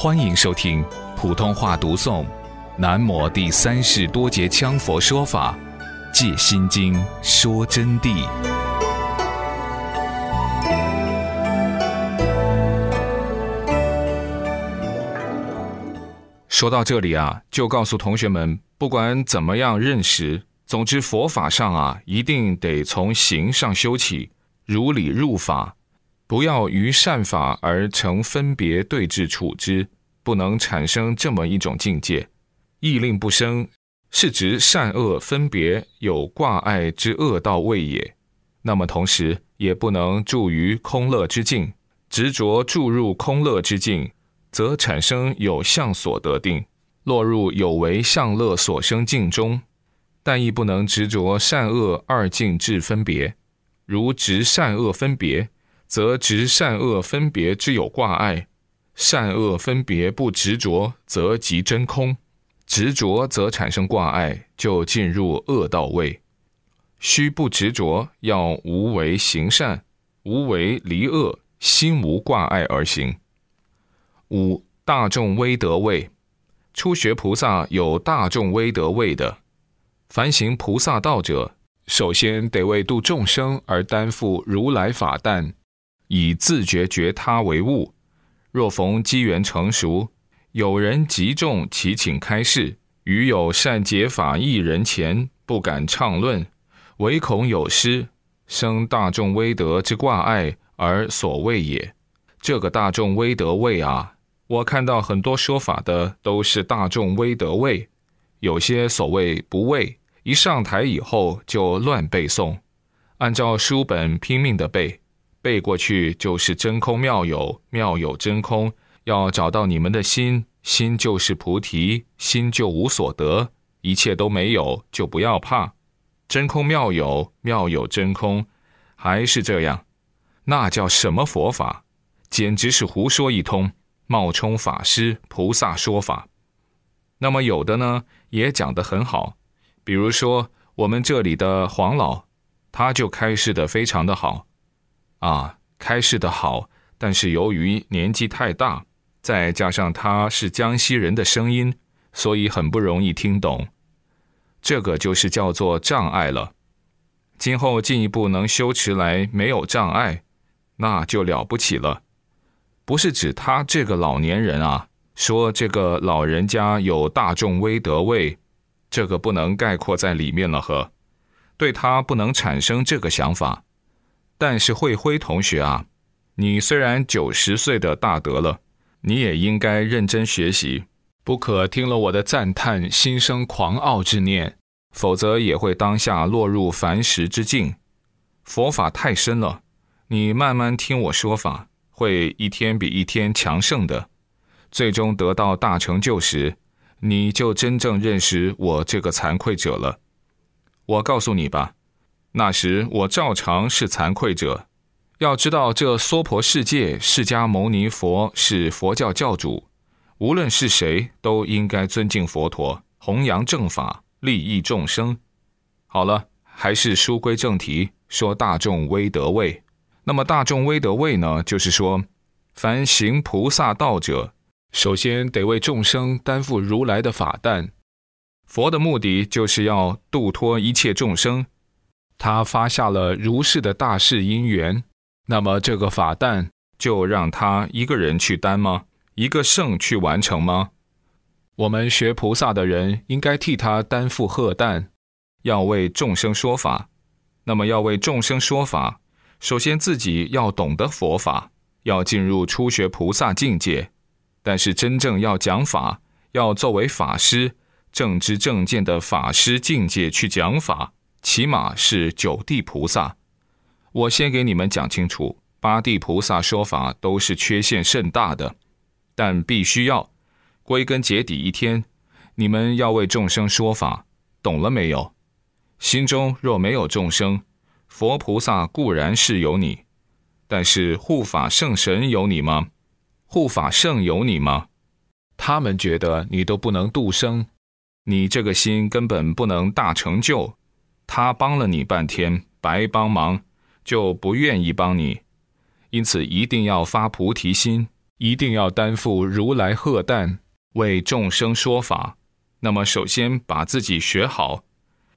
欢迎收听普通话读诵《南摩第三世多杰羌佛说法·借心经说真谛》。说到这里啊，就告诉同学们，不管怎么样认识，总之佛法上啊，一定得从行上修起，如理入法。不要于善法而成分别对治处之，不能产生这么一种境界。意令不生，是指善恶分别有挂碍之恶道位也。那么同时也不能住于空乐之境，执着住入空乐之境，则产生有相所得定，落入有为相乐所生境中。但亦不能执着善恶二境至分别，如执善恶分别。则执善恶分别之有挂碍，善恶分别不执着，则即真空；执着则产生挂碍，就进入恶道位。须不执着，要无为行善，无为离恶，心无挂碍而行。五大众威德位，初学菩萨有大众威德位的，凡行菩萨道者，首先得为度众生而担负如来法担。以自觉觉他为物，若逢机缘成熟，有人集众祈请开示，与有善解法义人前，不敢畅论，唯恐有失，生大众威德之挂碍而所谓也。这个大众威德位啊，我看到很多说法的都是大众威德位，有些所谓不畏，一上台以后就乱背诵，按照书本拼命的背。背过去就是真空妙有，妙有真空。要找到你们的心，心就是菩提，心就无所得，一切都没有，就不要怕。真空妙有，妙有真空，还是这样，那叫什么佛法？简直是胡说一通，冒充法师、菩萨说法。那么有的呢，也讲得很好，比如说我们这里的黄老，他就开示的非常的好。啊，开示的好，但是由于年纪太大，再加上他是江西人的声音，所以很不容易听懂。这个就是叫做障碍了。今后进一步能修持来没有障碍，那就了不起了。不是指他这个老年人啊，说这个老人家有大众威德位，这个不能概括在里面了呵。对他不能产生这个想法。但是慧辉同学啊，你虽然九十岁的大德了，你也应该认真学习，不可听了我的赞叹，心生狂傲之念，否则也会当下落入凡识之境。佛法太深了，你慢慢听我说法，会一天比一天强盛的，最终得到大成就时，你就真正认识我这个惭愧者了。我告诉你吧。那时我照常是惭愧者。要知道，这娑婆世界，释迦牟尼佛是佛教教主，无论是谁，都应该尊敬佛陀，弘扬正法，利益众生。好了，还是书归正题，说大众威德位。那么大众威德位呢？就是说，凡行菩萨道者，首先得为众生担负如来的法担。佛的目的就是要度脱一切众生。他发下了如是的大事因缘，那么这个法担就让他一个人去担吗？一个圣去完成吗？我们学菩萨的人应该替他担负荷担，要为众生说法。那么要为众生说法，首先自己要懂得佛法，要进入初学菩萨境界。但是真正要讲法，要作为法师，正知正见的法师境界去讲法。起码是九地菩萨，我先给你们讲清楚，八地菩萨说法都是缺陷甚大的，但必须要归根结底一天，你们要为众生说法，懂了没有？心中若没有众生，佛菩萨固然是有你，但是护法圣神有你吗？护法圣有你吗？他们觉得你都不能度生，你这个心根本不能大成就。他帮了你半天，白帮忙，就不愿意帮你，因此一定要发菩提心，一定要担负如来贺担，为众生说法。那么，首先把自己学好，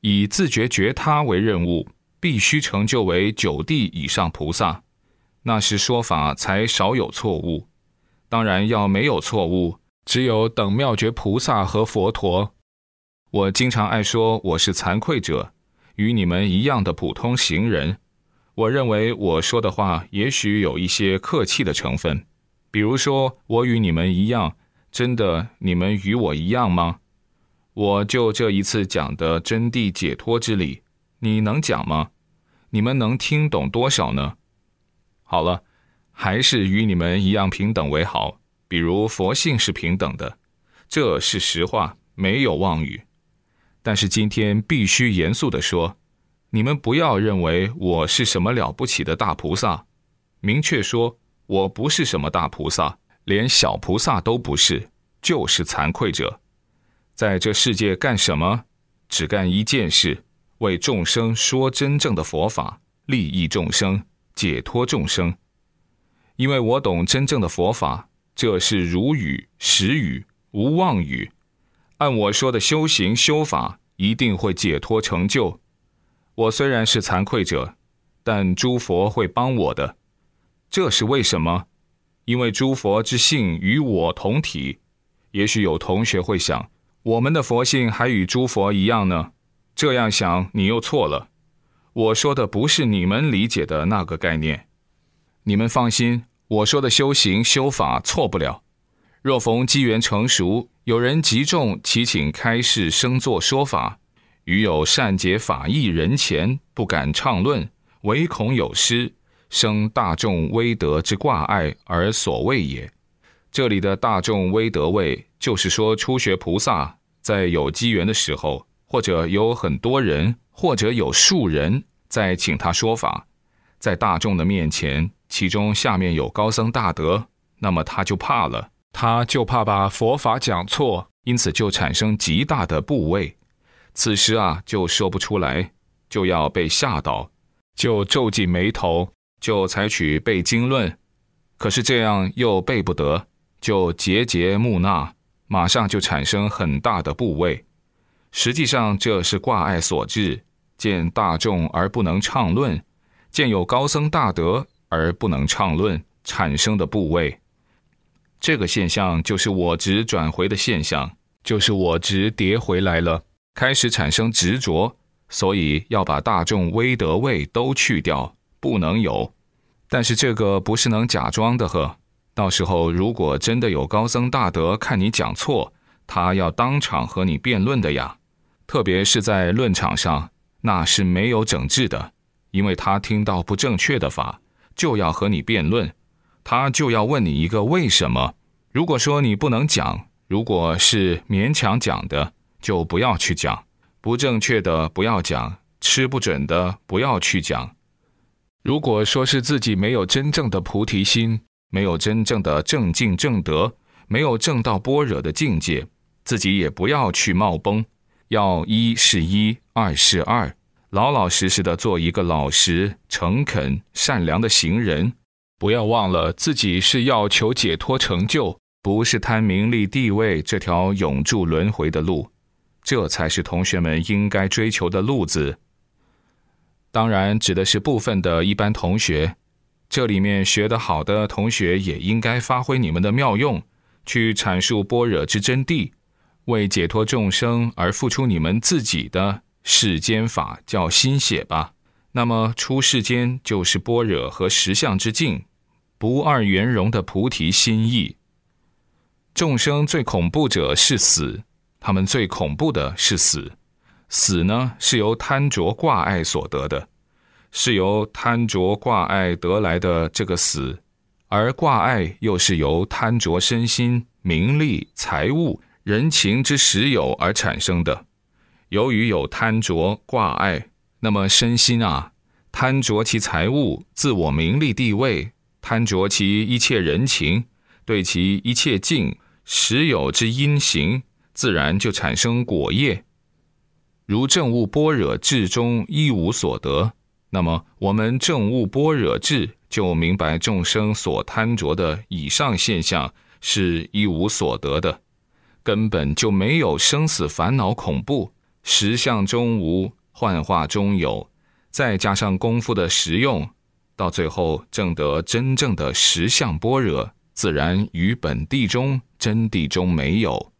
以自觉觉他为任务，必须成就为九地以上菩萨，那时说法才少有错误。当然要没有错误，只有等妙觉菩萨和佛陀。我经常爱说我是惭愧者，与你们一样的普通行人。我认为我说的话也许有一些客气的成分，比如说我与你们一样，真的你们与我一样吗？我就这一次讲的真谛解脱之理，你能讲吗？你们能听懂多少呢？好了，还是与你们一样平等为好。比如佛性是平等的，这是实话，没有妄语。但是今天必须严肃地说，你们不要认为我是什么了不起的大菩萨。明确说，我不是什么大菩萨，连小菩萨都不是，就是惭愧者。在这世界干什么？只干一件事：为众生说真正的佛法，利益众生，解脱众生。因为我懂真正的佛法，这是如语实语，无妄语。按我说的修行修法，一定会解脱成就。我虽然是惭愧者，但诸佛会帮我的。这是为什么？因为诸佛之性与我同体。也许有同学会想。我们的佛性还与诸佛一样呢？这样想你又错了。我说的不是你们理解的那个概念。你们放心，我说的修行修法错不了。若逢机缘成熟，有人集众祈请开示生作说法，余有善解法义人前，不敢畅论，唯恐有失，生大众威德之挂碍而所谓也。这里的大众威德位，就是说初学菩萨在有机缘的时候，或者有很多人，或者有数人在请他说法，在大众的面前，其中下面有高僧大德，那么他就怕了，他就怕把佛法讲错，因此就产生极大的怖畏，此时啊就说不出来，就要被吓倒，就皱紧眉头，就采取背经论，可是这样又背不得。就节节木讷，马上就产生很大的部位。实际上这是挂碍所致，见大众而不能畅论，见有高僧大德而不能畅论，产生的部位。这个现象就是我执转回的现象，就是我执叠回来了，开始产生执着，所以要把大众威德位都去掉，不能有。但是这个不是能假装的呵。到时候，如果真的有高僧大德看你讲错，他要当场和你辩论的呀。特别是在论场上，那是没有整治的，因为他听到不正确的法，就要和你辩论，他就要问你一个为什么。如果说你不能讲，如果是勉强讲的，就不要去讲；不正确的不要讲，吃不准的不要去讲。如果说是自己没有真正的菩提心。没有真正的正境正德，没有正道般若的境界，自己也不要去冒崩，要一是一，二是二，老老实实的做一个老实、诚恳、善良的行人。不要忘了自己是要求解脱成就，不是贪名利地位这条永驻轮回的路，这才是同学们应该追求的路子。当然，指的是部分的一般同学。这里面学得好的同学也应该发挥你们的妙用，去阐述般若之真谛，为解脱众生而付出你们自己的世间法，叫心血吧。那么出世间就是般若和实相之境，不二圆融的菩提心意。众生最恐怖者是死，他们最恐怖的是死。死呢，是由贪着挂碍所得的。是由贪着挂碍得来的这个死，而挂碍又是由贪着身心、名利、财物、人情之实有而产生的。由于有贪着挂碍，那么身心啊，贪着其财物、自我名利地位，贪着其一切人情，对其一切境实有之因行，自然就产生果业。如正悟般若智中一无所得。那么，我们正悟般若智就明白众生所贪着的以上现象是一无所得的，根本就没有生死烦恼恐怖，实相中无，幻化中有，再加上功夫的实用，到最后证得真正的实相般若，自然于本地中真谛中没有。